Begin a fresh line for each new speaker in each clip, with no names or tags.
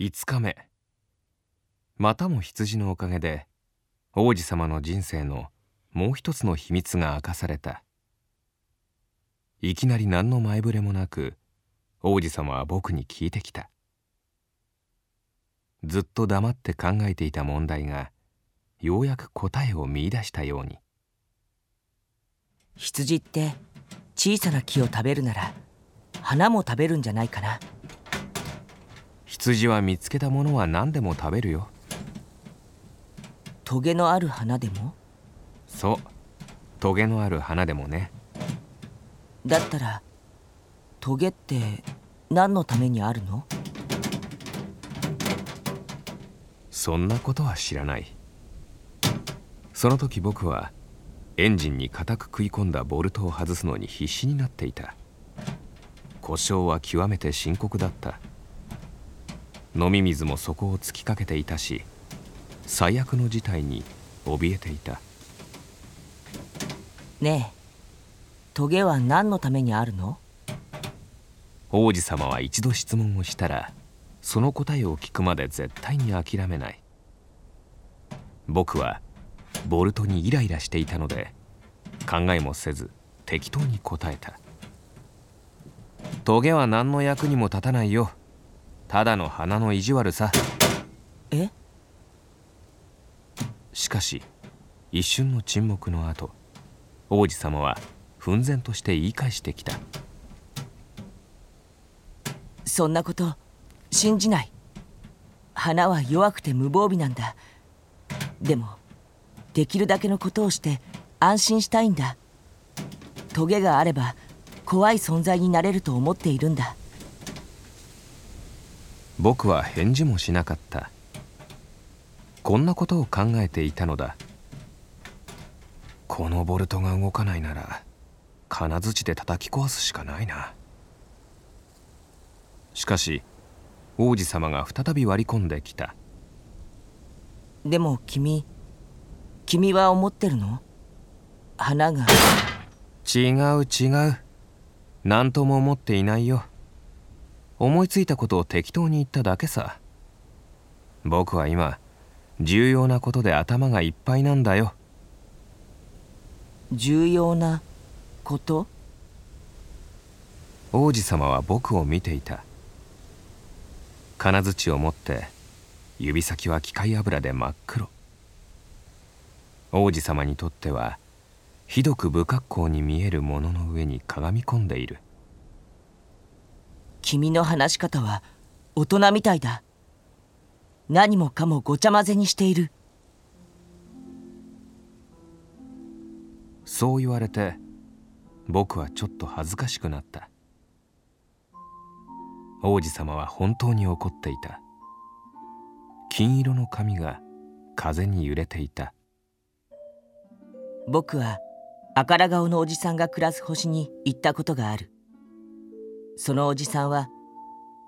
5日目。またも羊のおかげで王子様の人生のもう一つの秘密が明かされた。いきなり何の前触れもなく王子様は僕に聞いてきた。ずっと黙って考えていた問題がようやく答えを見いだしたように。
羊って小さな木を食べるなら花も食べるんじゃないかな。
羊は見つけたものは何でも食べるよ。
トゲのある花でも？
そう。トゲのある花でもね。
だったらトゲって何のためにあるの？
そんなことは知らない。その時僕はエンジンに固く食い込んだボルトを外すのに必死になっていた。故障は極めて深刻だった飲み水も底を突きかけていたし最悪の事態に怯えていた。
ねえトゲは何のためにあるの？
王子様は一度質問をしたらその答えを聞くまで絶対に諦めない。僕はボルトにイライラしていたので考えもせず適当に答えた。トゲは何の役にも立たないよただの花の意地悪さ。
え？
しかし一瞬の沈黙の後王子様は奮然として言い返してきた。
そんなこと信じない。花は弱くて無防備なんだ。でもできるだけのことをして安心したいんだ。トゲがあれば怖い存在になれると思っているんだ
僕は返事もしなかった。こんなことを考えていたのだ。このボルトが動かないなら金槌で叩き壊すしかないな。しかし王子様が再び割り込んできた。
でも君君は思ってるの？花が。
違う違う。何とも思っていないよ思いついたことを適当に言っただけさ。僕は今重要なことで頭がいっぱいなんだよ。
重要なこと？
王子様は僕を見ていた。金槌を持って指先は機械油で真っ黒。王子様にとってはひどく不格好に見えるものの上にかがみ込んでいる
君の話し方は大人みたいだ。何もかもごちゃ混ぜにしている。
そう言われて僕はちょっと恥ずかしくなった。王子様は本当に怒っていた。金色の髪が風に揺れていた。
僕は赤ら顔のおじさんが暮らす星に行ったことがあるそのおじさんは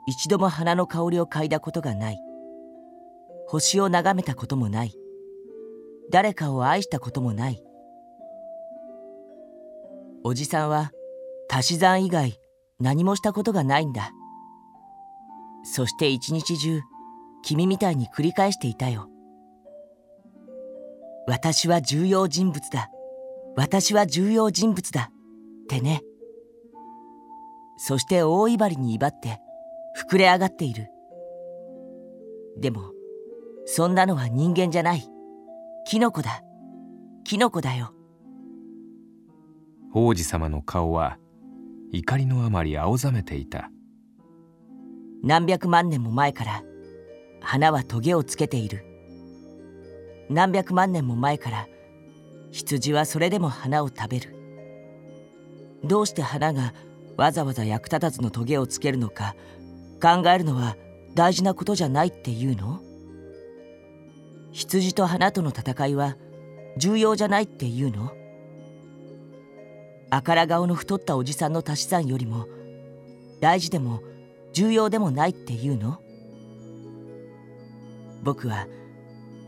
一度も花の香りを嗅いだことがない。星を眺めたこともない。誰かを愛したこともない。おじさんは足し算以外何もしたことがないんだ。そして一日中君みたいに繰り返していたよ。私は重要人物だ。私は重要人物だ。ってね。そして大威張りに威張って膨れ上がっている。でもそんなのは人間じゃない。キノコだ。キノコだよ。
王子様の顔は怒りのあまり青ざめていた。
何百万年も前から花はトゲをつけている。何百万年も前から羊はそれでも花を食べる。どうして花がわざわざ役立たずのトゲをつけるのか考えるのは大事なことじゃないっていうの？羊と花との戦いは重要じゃないっていうの？赤ら顔の太ったおじさんの足し算よりも大事でも重要でもないっていうの？僕は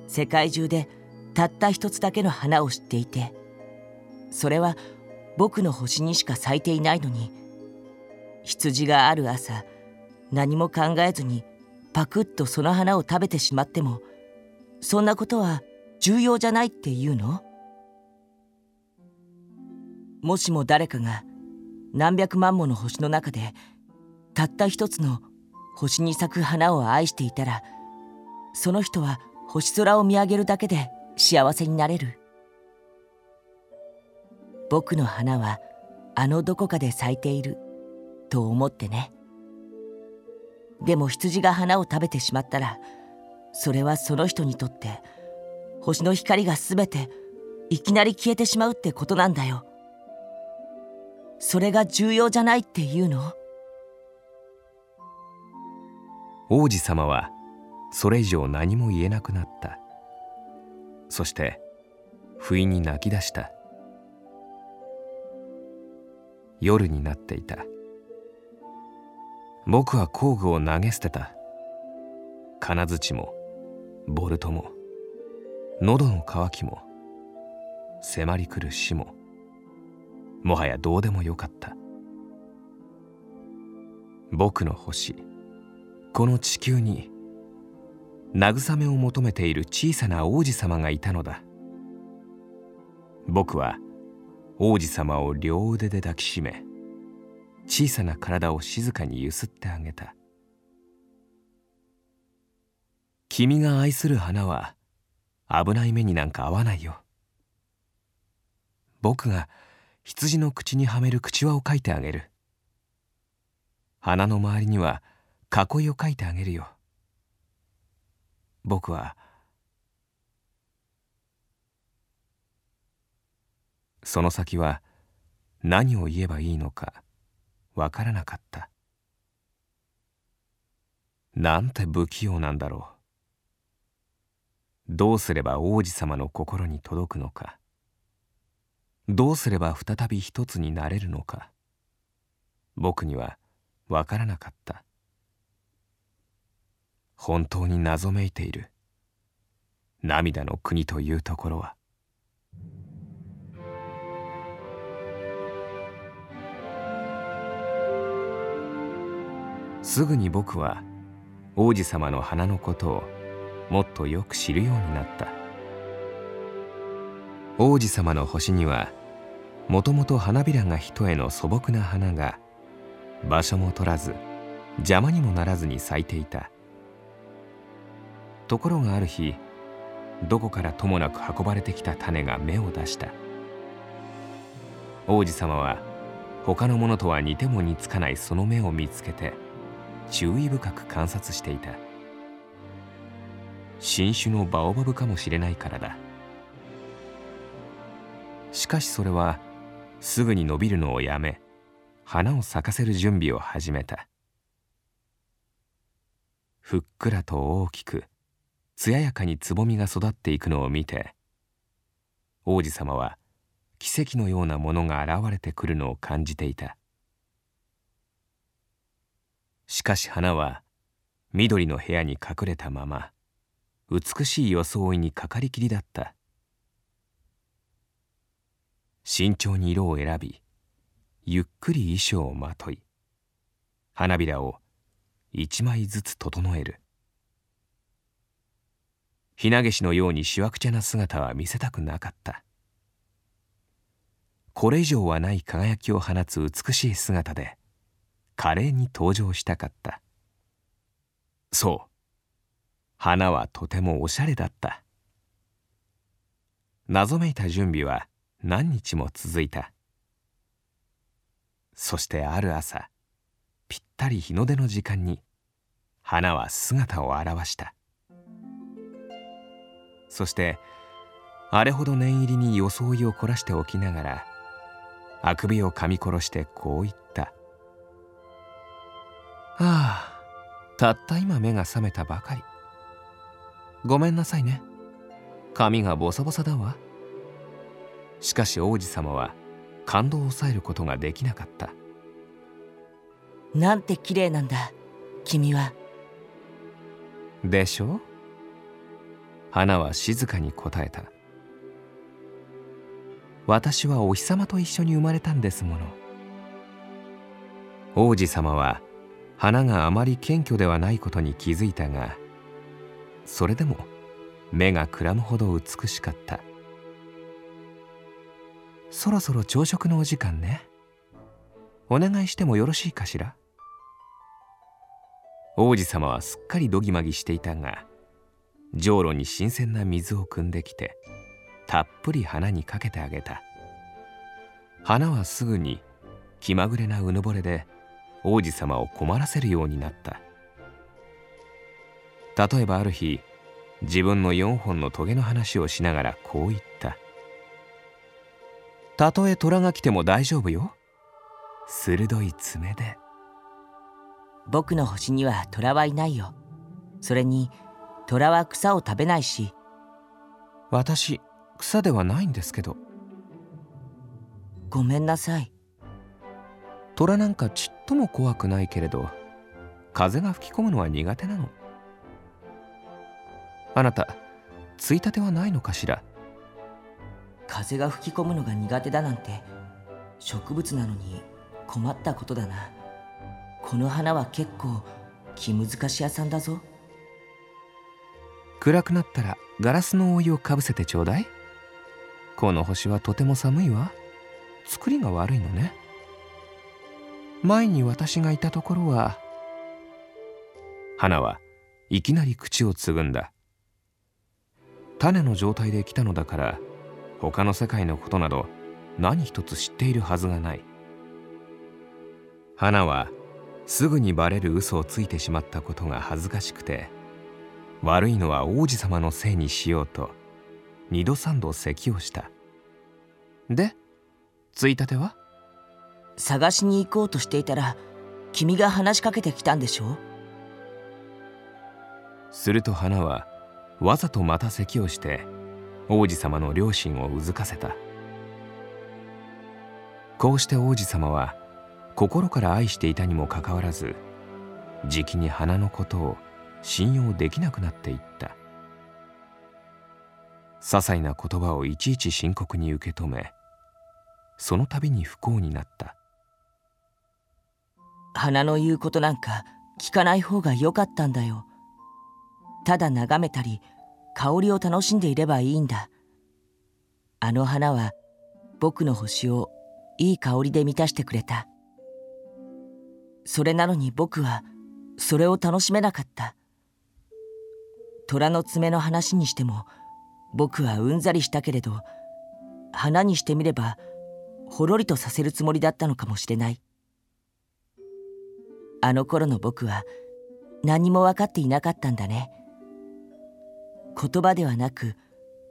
世界中でたった一つだけの花を知っていてそれは僕の星にしか咲いていないのに羊がある朝何も考えずにパクッとその花を食べてしまってもそんなことは重要じゃないっていうの？もしも誰かが何百万もの星の中でたった一つの星に咲く花を愛していたらその人は星空を見上げるだけで幸せになれる。僕の花はあのどこかで咲いている。と思ってね。でも羊が花を食べてしまったらそれはその人にとって星の光が全ていきなり消えてしまうってことなんだよ。それが重要じゃないっていうの？
王子様はそれ以上何も言えなくなった。そして不意に泣き出した。夜になっていた。僕は工具を投げ捨てた。金槌もボルトも喉の渇きも迫り来る死ももはやどうでもよかった。僕の星この地球に慰めを求めている小さな王子様がいたのだ。僕は王子様を両腕で抱きしめ小さな体を静かにゆすってあげた。君が愛する花は危ない目になんか合わないよ。僕が羊の口にはめる口輪を描いてあげる。花の周りには囲いを描いてあげるよ。僕はその先は何を言えばいいのか。わからなかった。なんて不器用なんだろう。どうすれば王子様の心に届くのか。どうすれば再び一つになれるのか。僕にはわからなかった。本当に謎めいている。涙の国というところは。すぐに僕は王子様の花のことをもっとよく知るようになった。王子様の星にはもともと花びらが一重の素朴な花が場所も取らず邪魔にもならずに咲いていた。ところがある日どこからともなく運ばれてきた種が芽を出した。王子様は他のものとは似ても似つかないその芽を見つけて注意深く観察していた。新種のバオバブかもしれないからだ。しかしそれはすぐに伸びるのをやめ花を咲かせる準備を始めた。ふっくらと大きく艶やかにつぼみが育っていくのを見て王子様は奇跡のようなものが現れてくるのを感じていた。しかし花は緑の部屋に隠れたまま美しい装いにかかりきりだった。慎重に色を選びゆっくり衣装をまとい花びらを一枚ずつ整える。ひなげしのようにしわくちゃな姿は見せたくなかった。これ以上はない輝きを放つ美しい姿で華麗に登場したかった。そう。花はとてもおしゃれだった。謎めいた準備は何日も続いた。そしてある朝ぴったり日の出の時間に花は姿を現した。そしてあれほど念入りに装いを凝らしておきながらあくびを噛み殺してこう言った「ああたった今目が覚めたばかり。ごめんなさいね。髪がボサボサだわ」しかし王子様は感動を抑えることができなかった。
なんて綺麗なんだ君は。
でしょ花は静かに答えた。私はお日様と一緒に生まれたんですもの。王子様は花があまり謙虚ではないことに気づいたがそれでも目がくらむほど美しかった。そろそろ朝食のお時間ね。お願いしてもよろしいかしら？王子様はすっかりどぎまぎしていたがじょうろに新鮮な水を汲んできてたっぷり花にかけてあげた。花はすぐに気まぐれなうぬぼれで王子様を困らせるようになった。例えばある日自分の4本のトゲの話をしながらこう言った「たとえ虎が来ても大丈夫よ。鋭い爪で」
僕の星には虎はいないよ。それに虎は草を食べないし。
私草ではないんですけど。
ごめんなさい
虎なんかちっとも怖くないけれど風が吹き込むのは苦手なの。あなたついたてはないのかしら？
風が吹き込むのが苦手だなんて植物なのに困ったことだな。この花は結構気難し屋さんだぞ。
暗くなったらガラスの覆いをかぶせてちょうだい。この星はとても寒いわ。作りが悪いのね前に私がいたところは花はいきなり口をつぐんだ。種の状態で来たのだから他の世界のことなど何一つ知っているはずがない。花はすぐにバレる嘘をついてしまったことが恥ずかしくて悪いのは王子様のせいにしようと二度三度咳をした。でついたては？
探しに行こうとしていたら君が話しかけてきたんでしょ
すると花はわざとまた咳をして王子様の両親をうずかせた。こうして王子様は心から愛していたにもかかわらずじきに花のことを信用できなくなっていった。些細な言葉をいちいち深刻に受け止めその度に不幸になった。
花の言うことなんか聞かない方が良かったんだよ。ただ眺めたり香りを楽しんでいればいいんだ。あの花は僕の星をいい香りで満たしてくれた。それなのに僕はそれを楽しめなかった。虎の爪の話にしても僕はうんざりしたけれど花にしてみればほろりとさせるつもりだったのかもしれない。あの頃の僕は何も分かっていなかったんだね。言葉ではなく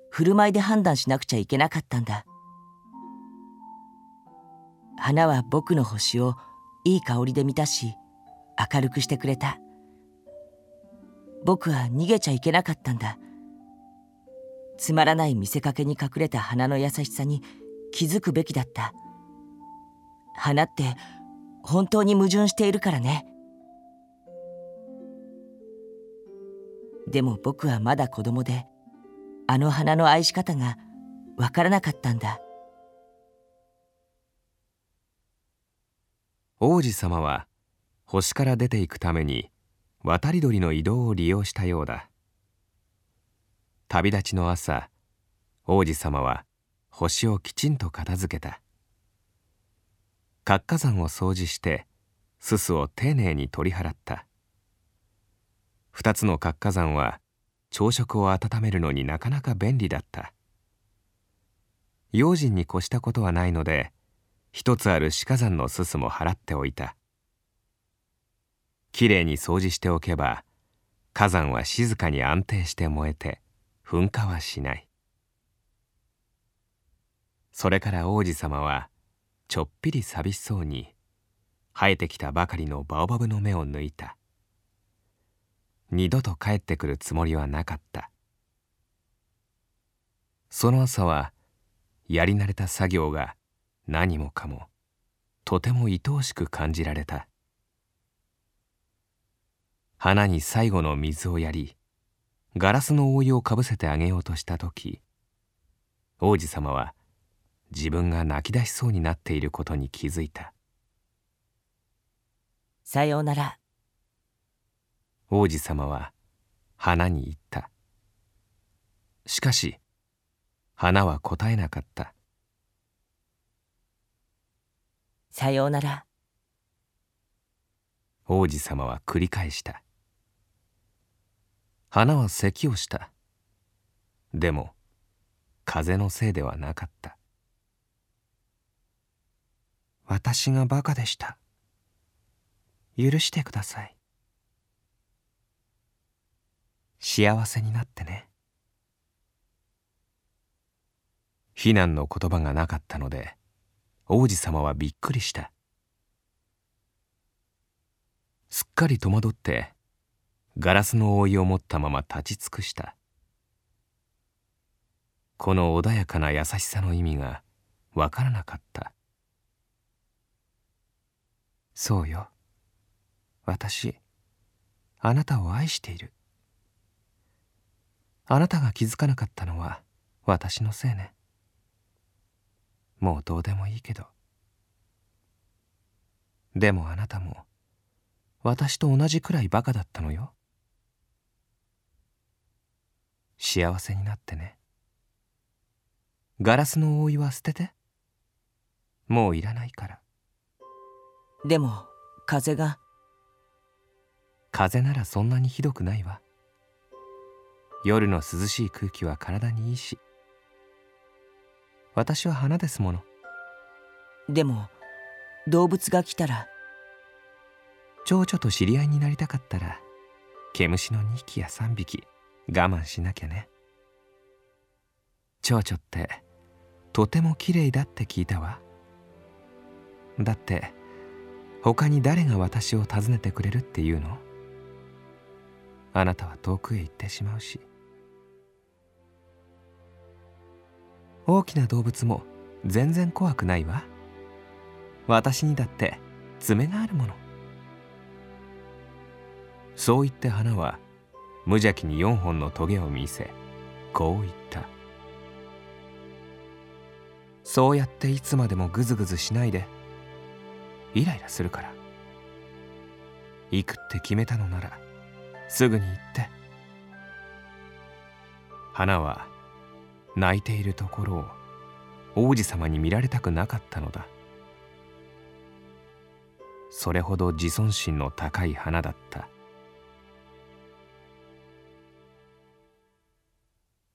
振る舞いで判断しなくちゃいけなかったんだ。花は僕の星をいい香りで満たし明るくしてくれた。僕は逃げちゃいけなかったんだ。つまらない見せかけに隠れた花の優しさに気づくべきだった。花って本当に矛盾しているからね。でも僕はまだ子供であの花の愛し方がわからなかったんだ。
王子様は星から出ていくために渡り鳥の移動を利用したようだ。旅立ちの朝王子様は星をきちんと片付けた。活火山を掃除してすすを丁寧に取り払った。二つの活火山は朝食を温めるのになかなか便利だった。用心に越したことはないので一つある死火山のすすも払っておいた。きれいに掃除しておけば火山は静かに安定して燃えて噴火はしない。それから王子様はちょっぴり寂しそうに生えてきたばかりのバオバブの芽を抜いた。二度と帰ってくるつもりはなかった。その朝はやり慣れた作業が何もかもとても愛おしく感じられた。花に最後の水をやりガラスの覆いをかぶせてあげようとした時王子様は自分が泣き出しそうになっていることに気づいた。
さようなら。
王子様は花に言った。しかし花は答えなかった。
さようなら。
王子様は繰り返した。花は咳をした。でも風のせいではなかった私がバカでした。許してください。幸せになってね。非難の言葉がなかったので王子様はびっくりした。すっかり戸惑ってガラスの覆いを持ったまま立ち尽くした。この穏やかな優しさの意味がわからなかった。そうよ。私あなたを愛している。あなたが気づかなかったのは私のせいね。もうどうでもいいけど。でもあなたも私と同じくらいバカだったのよ。幸せになってね。ガラスの覆いは捨てて。もういらないから。
でも風が。
風ならそんなにひどくないわ。夜の涼しい空気は体にいいし。私は花ですもの。
でも動物が来たら。
蝶々と知り合いになりたかったら毛虫の2匹や3匹我慢しなきゃね。蝶々ってとても綺麗だって聞いたわ。だって他に誰が私を訪ねてくれるっていうの？あなたは遠くへ行ってしまうし。大きな動物も全然怖くないわ。私にだって爪があるもの。そう言って花は無邪気に4本のトゲを見せこう言った。そうやっていつまでもグズグズしないでイライラするから。行くって決めたのならすぐに行って。花は泣いているところを王子様に見られたくなかったのだ。それほど自尊心の高い花だった。